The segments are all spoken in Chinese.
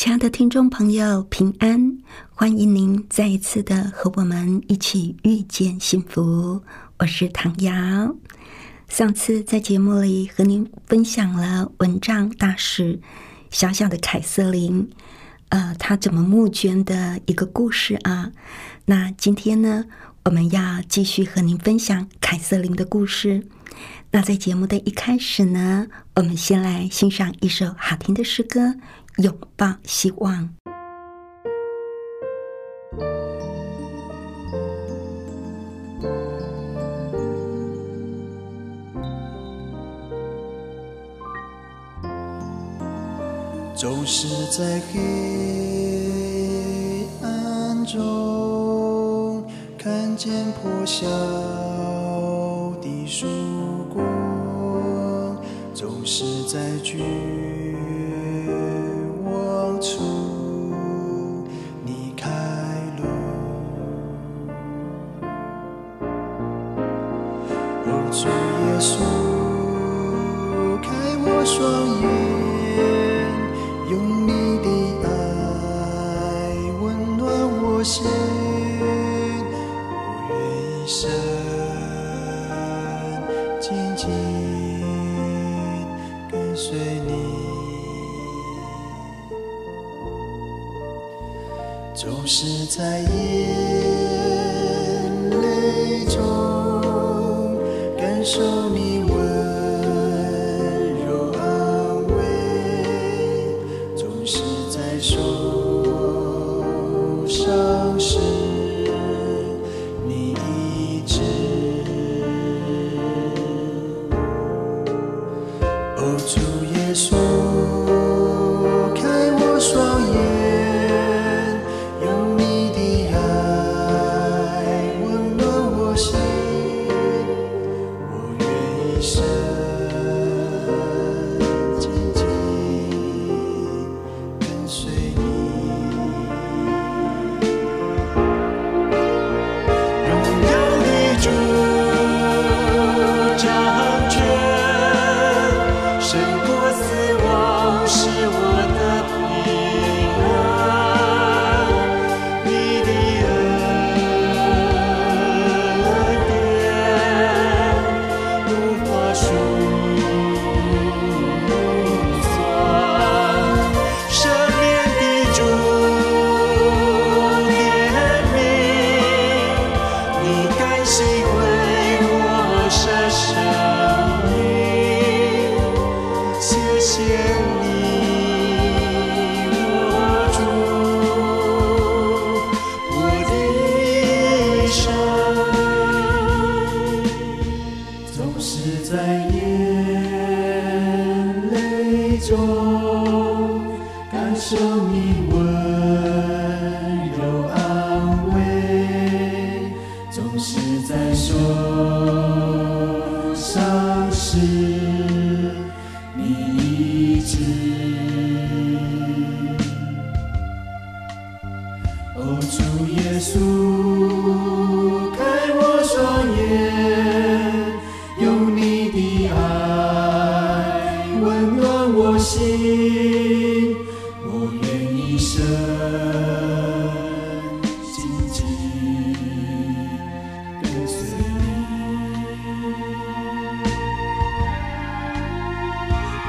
亲爱的听众朋友，平安！欢迎您再一次的和我们一起遇见幸福。我是唐瑶。上次在节目里和您分享了蚊帐大使小小的凯瑟琳，呃，她怎么募捐的一个故事啊。那今天呢，我们要继续和您分享凯瑟琳的故事。那在节目的一开始呢，我们先来欣赏一首好听的诗歌。拥抱希望，总是在黑暗中看见破晓的曙光，总是在双眼用你的爱温暖我心我愿一生静静跟随你。总是在眼泪中感受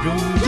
don't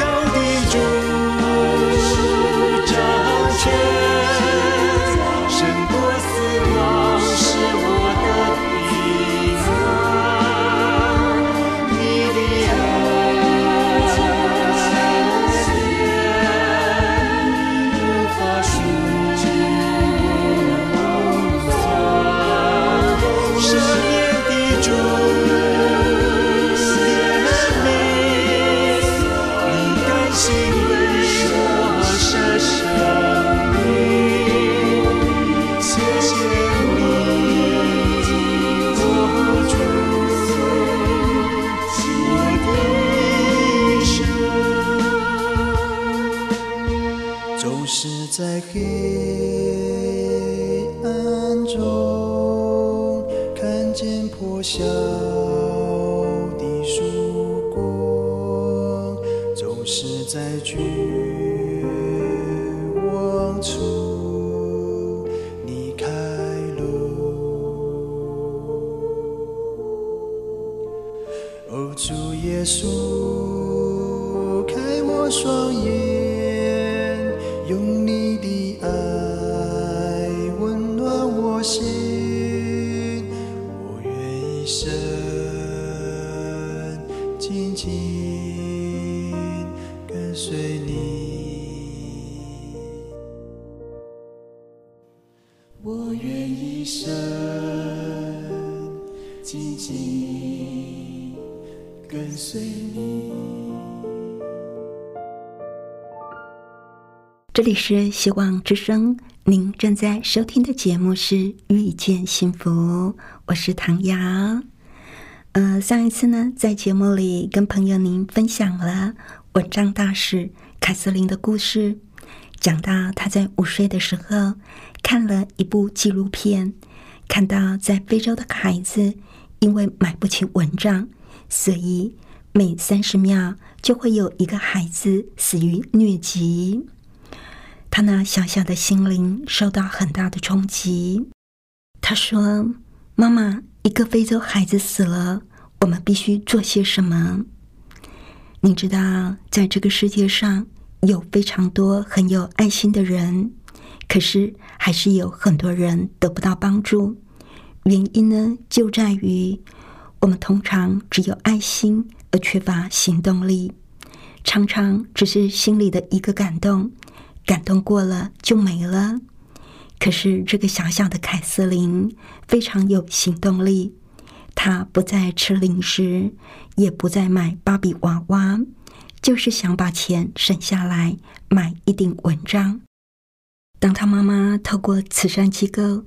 中看见破晓的曙光，总是在聚。这里是希望之声，您正在收听的节目是《遇见幸福》，我是唐瑶。呃，上一次呢，在节目里跟朋友您分享了文章大使凯瑟琳的故事，讲到她在五岁的时候看了一部纪录片，看到在非洲的孩子因为买不起蚊帐，所以每三十秒就会有一个孩子死于疟疾。他那小小的心灵受到很大的冲击。他说：“妈妈，一个非洲孩子死了，我们必须做些什么？你知道，在这个世界上有非常多很有爱心的人，可是还是有很多人得不到帮助。原因呢，就在于我们通常只有爱心而缺乏行动力，常常只是心里的一个感动。”感动过了就没了。可是这个小小的凯瑟琳非常有行动力，她不再吃零食，也不再买芭比娃娃，就是想把钱省下来买一顶蚊帐。当她妈妈透过慈善机构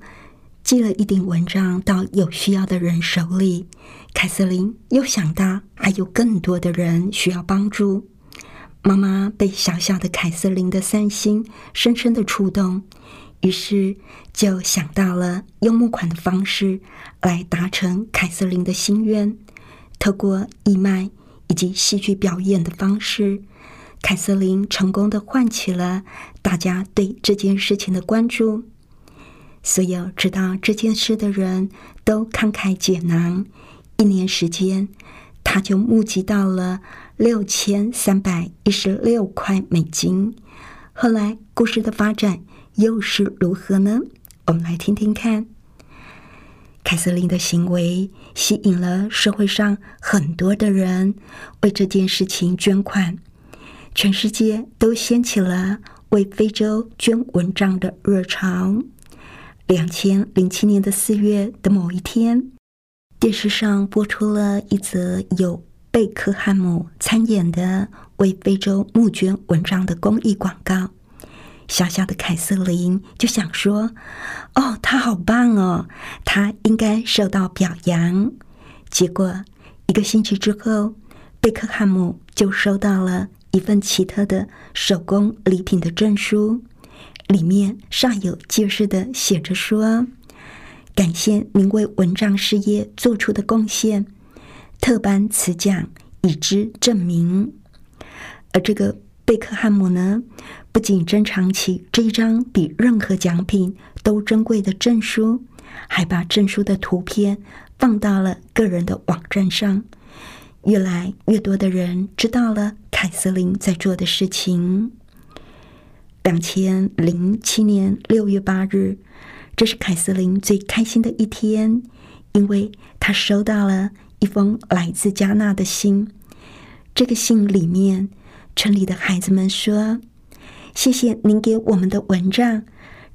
寄了一顶蚊帐到有需要的人手里，凯瑟琳又想到还有更多的人需要帮助。妈妈被小小的凯瑟琳的善心深深的触动，于是就想到了用募款的方式来达成凯瑟琳的心愿。透过义卖以及戏剧表演的方式，凯瑟琳成功的唤起了大家对这件事情的关注。所有知道这件事的人都慷慨解囊，一年时间，他就募集到了。六千三百一十六块美金。后来故事的发展又是如何呢？我们来听听看。凯瑟琳的行为吸引了社会上很多的人为这件事情捐款，全世界都掀起了为非洲捐蚊帐的热潮。两千零七年的四月的某一天，电视上播出了一则有。贝克汉姆参演的为非洲募捐蚊帐的公益广告，小小的凯瑟琳就想说：“哦，他好棒哦，他应该受到表扬。”结果一个星期之后，贝克汉姆就收到了一份奇特的手工礼品的证书，里面煞有介事的写着说：“感谢您为蚊帐事业做出的贡献。”特颁此奖以之证明，而这个贝克汉姆呢，不仅珍藏起这一张比任何奖品都珍贵的证书，还把证书的图片放到了个人的网站上。越来越多的人知道了凯瑟琳在做的事情。两千零七年六月八日，这是凯瑟琳最开心的一天，因为她收到了。一封来自加纳的信，这个信里面，村里的孩子们说：“谢谢您给我们的蚊帐，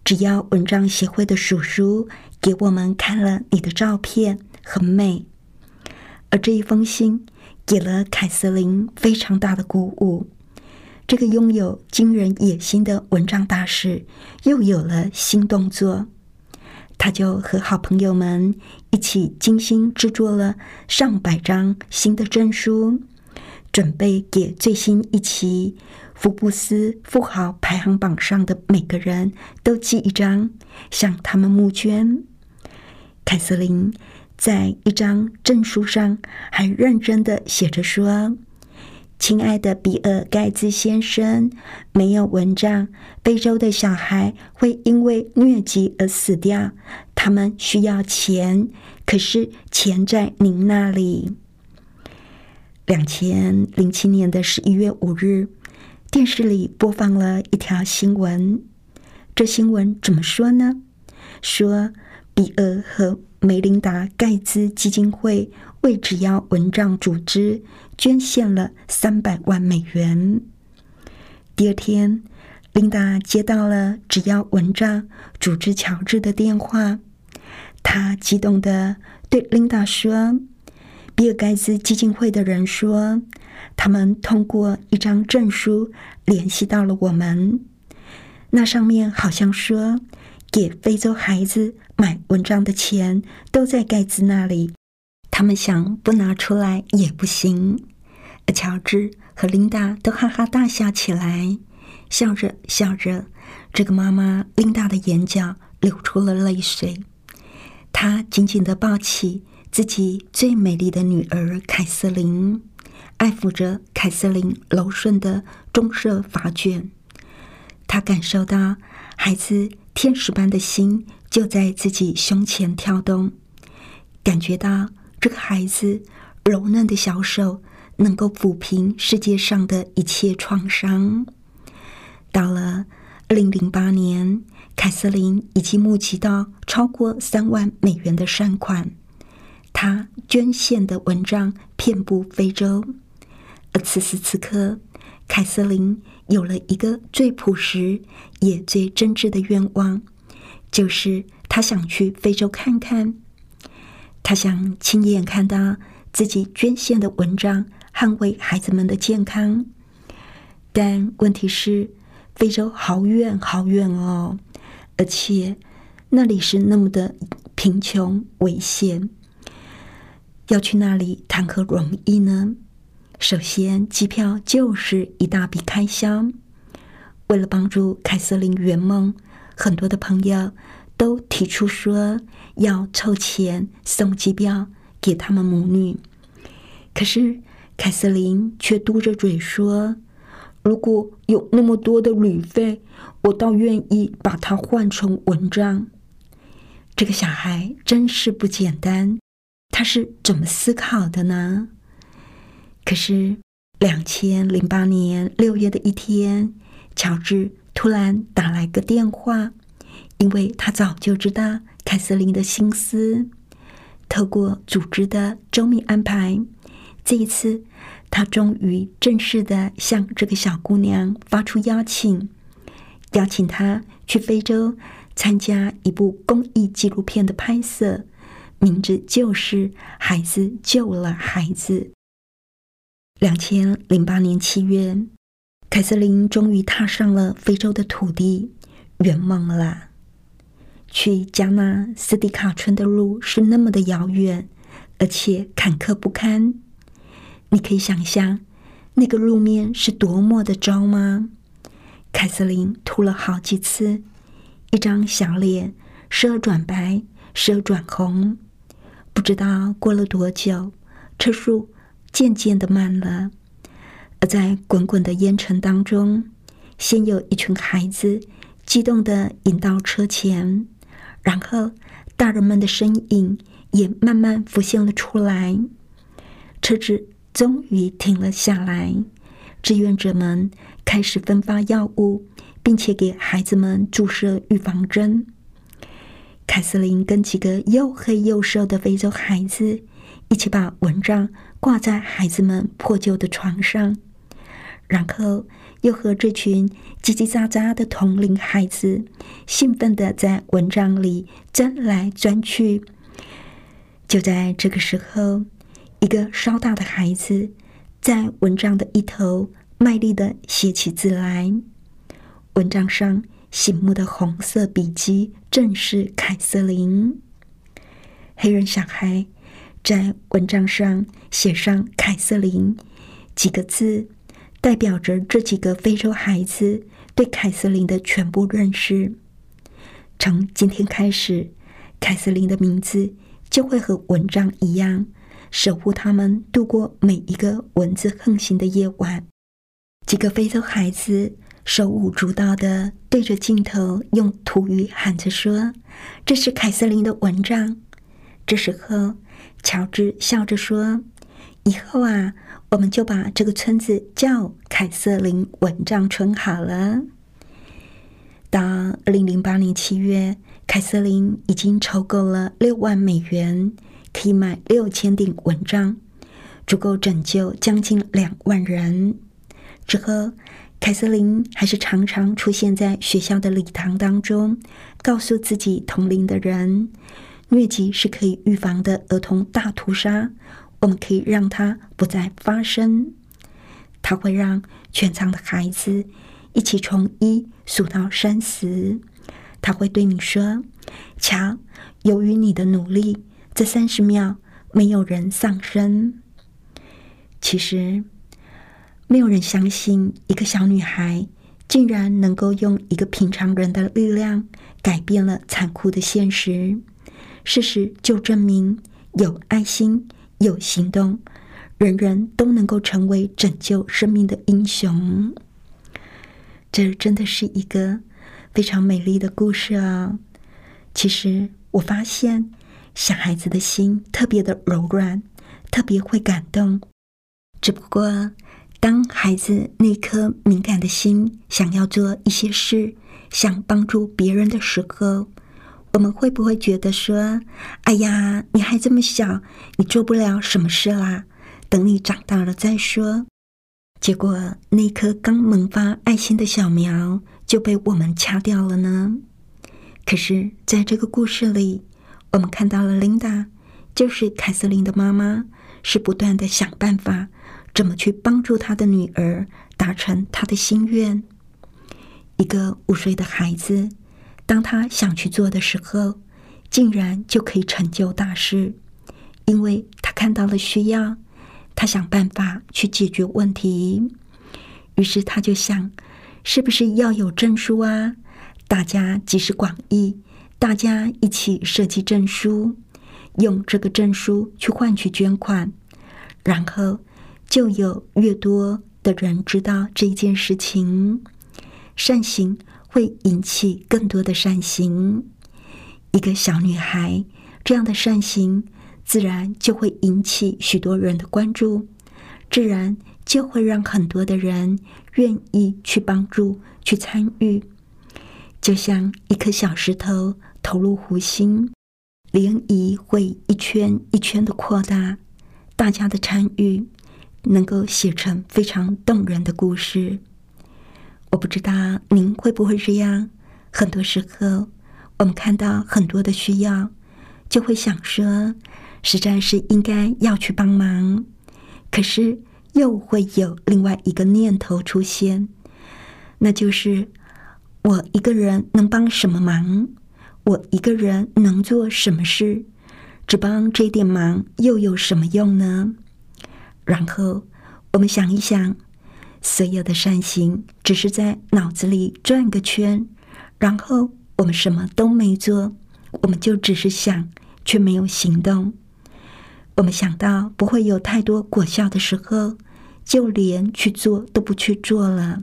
只要蚊帐协会的叔叔给我们看了你的照片，很美。”而这一封信给了凯瑟琳非常大的鼓舞。这个拥有惊人野心的蚊帐大使又有了新动作。他就和好朋友们一起精心制作了上百张新的证书，准备给最新一期《福布斯富豪排行榜》上的每个人都寄一张，向他们募捐。凯瑟琳在一张证书上还认真的写着说：“亲爱的比尔盖茨先生，没有蚊帐，非洲的小孩会因为疟疾而死掉。他们需要钱，可是钱在您那里。”两千零七年的十一月五日，电视里播放了一条新闻。这新闻怎么说呢？说比尔和梅琳达·盖茨基金会为只要蚊帐组织捐献了三百万美元。第二天，琳达接到了只要蚊帐组织乔治的电话，他激动的对琳达说：“比尔盖茨基金会的人说，他们通过一张证书联系到了我们，那上面好像说。”给非洲孩子买蚊帐的钱都在盖茨那里，他们想不拿出来也不行。乔治和琳达都哈哈大笑起来，笑着笑着，这个妈妈琳达的眼角流出了泪水。她紧紧的抱起自己最美丽的女儿凯瑟琳，爱抚着凯瑟琳柔顺的棕色发卷。她感受到孩子。天使般的心就在自己胸前跳动，感觉到这个孩子柔嫩的小手能够抚平世界上的一切创伤。到了二零零八年，凯瑟琳已经募集到超过三万美元的善款，她捐献的文章遍布非洲。而此时此刻，凯瑟琳。有了一个最朴实也最真挚的愿望，就是他想去非洲看看，他想亲眼看到自己捐献的文章捍卫孩子们的健康。但问题是，非洲好远好远哦，而且那里是那么的贫穷危险，要去那里谈何容易呢？首先，机票就是一大笔开销。为了帮助凯瑟琳圆梦，很多的朋友都提出说要凑钱送机票给他们母女。可是凯瑟琳却嘟着嘴说：“如果有那么多的旅费，我倒愿意把它换成蚊帐。”这个小孩真是不简单，他是怎么思考的呢？可是，两千零八年六月的一天，乔治突然打来个电话，因为他早就知道凯瑟琳的心思。透过组织的周密安排，这一次他终于正式的向这个小姑娘发出邀请，邀请她去非洲参加一部公益纪录片的拍摄，名字就是《孩子救了孩子》。两千零八年七月，凯瑟琳终于踏上了非洲的土地，圆梦了。去加纳斯蒂卡村的路是那么的遥远，而且坎坷不堪。你可以想象那个路面是多么的糟吗？凯瑟琳吐了好几次，一张小脸时而转白，时而转红。不知道过了多久，车速。渐渐的慢了，而在滚滚的烟尘当中，先有一群孩子激动的引到车前，然后大人们的身影也慢慢浮现了出来。车子终于停了下来，志愿者们开始分发药物，并且给孩子们注射预防针。凯瑟琳跟几个又黑又瘦的非洲孩子一起把蚊帐。挂在孩子们破旧的床上，然后又和这群叽叽喳喳的同龄孩子兴奋的在蚊帐里钻来钻去。就在这个时候，一个稍大的孩子在蚊帐的一头卖力的写起字来。蚊帐上醒目的红色笔迹正是凯瑟琳。黑人小孩。在文章上写上“凯瑟琳”几个字，代表着这几个非洲孩子对凯瑟琳的全部认识。从今天开始，凯瑟琳的名字就会和文章一样，守护他们度过每一个蚊子横行的夜晚。几个非洲孩子手舞足蹈的对着镜头用土语喊着说：“这是凯瑟琳的蚊帐。”这时候，乔治笑着说：“以后啊，我们就把这个村子叫凯瑟琳蚊帐村好了。”到二零零八年七月，凯瑟琳已经筹够了六万美元，可以买六千顶蚊帐，足够拯救将近两万人。之后，凯瑟琳还是常常出现在学校的礼堂当中，告诉自己同龄的人，疟疾是可以预防的儿童大屠杀，我们可以让它不再发生。他会让全场的孩子一起从一数到三十。他会对你说：“瞧，由于你的努力，这三十秒没有人丧生。”其实。没有人相信一个小女孩竟然能够用一个平常人的力量改变了残酷的现实。事实就证明，有爱心、有行动，人人都能够成为拯救生命的英雄。这真的是一个非常美丽的故事啊！其实我发现，小孩子的心特别的柔软，特别会感动。只不过。当孩子那颗敏感的心想要做一些事，想帮助别人的时候，我们会不会觉得说：“哎呀，你还这么小，你做不了什么事啦，等你长大了再说。”结果那颗刚萌发爱心的小苗就被我们掐掉了呢？可是，在这个故事里，我们看到了琳达，就是凯瑟琳的妈妈，是不断的想办法。怎么去帮助她的女儿达成他的心愿？一个五岁的孩子，当他想去做的时候，竟然就可以成就大事，因为他看到了需要，他想办法去解决问题。于是他就想，是不是要有证书啊？大家集思广益，大家一起设计证书，用这个证书去换取捐款，然后。就有越多的人知道这件事情，善行会引起更多的善行。一个小女孩这样的善行，自然就会引起许多人的关注，自然就会让很多的人愿意去帮助、去参与。就像一颗小石头投入湖心，涟漪会一圈一圈的扩大，大家的参与。能够写成非常动人的故事，我不知道您会不会这样。很多时候，我们看到很多的需要，就会想说，实在是应该要去帮忙。可是又会有另外一个念头出现，那就是我一个人能帮什么忙？我一个人能做什么事？只帮这点忙又有什么用呢？然后我们想一想，所有的善行只是在脑子里转个圈，然后我们什么都没做，我们就只是想，却没有行动。我们想到不会有太多果效的时候，就连去做都不去做了。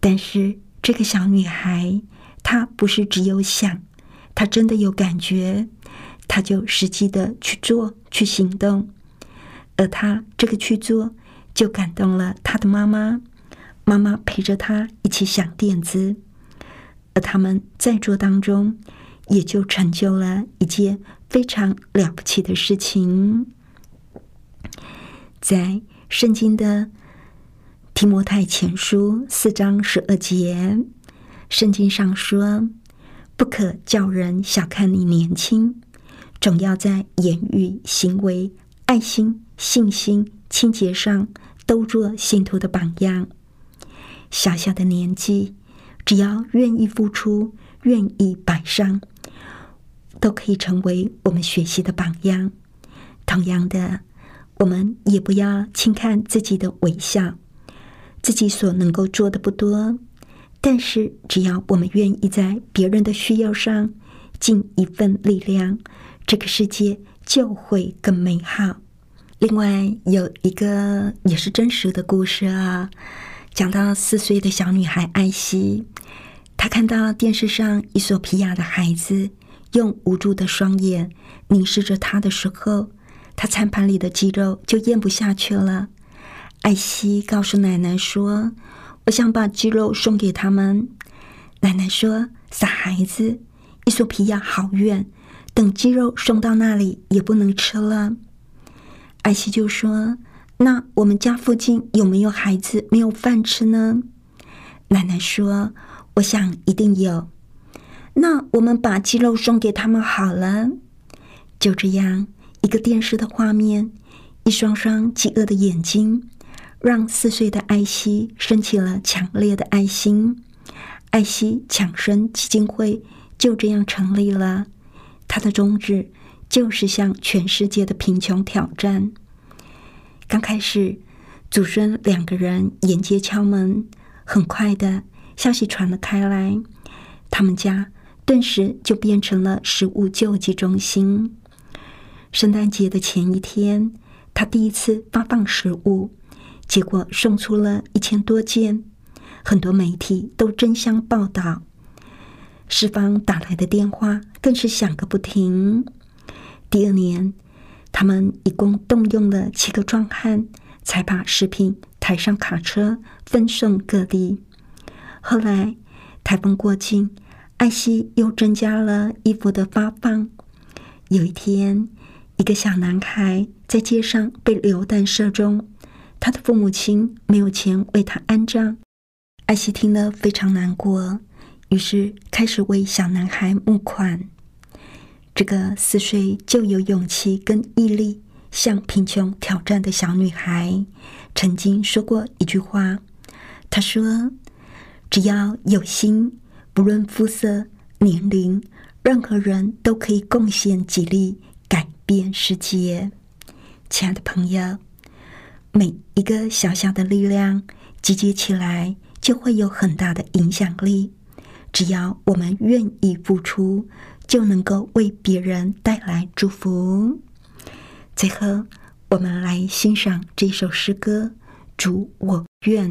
但是这个小女孩，她不是只有想，她真的有感觉，她就实际的去做，去行动。而她这个去做，就感动了他的妈妈。妈妈陪着他一起想点子，而他们在做当中，也就成就了一件非常了不起的事情。在圣经的提摩太前书四章十二节，圣经上说：“不可叫人小看你年轻，总要在言语、行为、爱心。”信心、清洁上都做信徒的榜样。小小的年纪，只要愿意付出、愿意摆上，都可以成为我们学习的榜样。同样的，我们也不要轻看自己的微笑。自己所能够做的不多，但是只要我们愿意在别人的需要上尽一份力量，这个世界就会更美好。另外有一个也是真实的故事啊，讲到四岁的小女孩艾希，她看到电视上伊索皮亚的孩子用无助的双眼凝视着她的时候，她餐盘里的鸡肉就咽不下去了。艾希告诉奶奶说：“我想把鸡肉送给他们。”奶奶说：“傻孩子，伊索皮亚好远，等鸡肉送到那里也不能吃了。”艾希就说：“那我们家附近有没有孩子没有饭吃呢？”奶奶说：“我想一定有。那我们把鸡肉送给他们好了。”就这样，一个电视的画面，一双双饥饿的眼睛。让四岁的艾希升起了强烈的爱心，艾希抢生基金会就这样成立了。它的宗旨就是向全世界的贫穷挑战。刚开始，祖孙两个人沿街敲门，很快的消息传了开来，他们家顿时就变成了食物救济中心。圣诞节的前一天，他第一次发放食物。结果送出了一千多件，很多媒体都争相报道。四方打来的电话更是响个不停。第二年，他们一共动用了七个壮汉，才把食品抬上卡车，分送各地。后来，台风过境，艾希又增加了衣服的发放。有一天，一个小男孩在街上被流弹射中。他的父母亲没有钱为他安葬，艾希听了非常难过，于是开始为小男孩募款。这个四岁就有勇气跟毅力向贫穷挑战的小女孩，曾经说过一句话：“她说，只要有心，不论肤色、年龄，任何人都可以贡献几力，改变世界。”亲爱的朋友。每一个小小的力量集结起来，就会有很大的影响力。只要我们愿意付出，就能够为别人带来祝福。最后，我们来欣赏这首诗歌《主我愿》。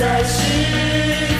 在世。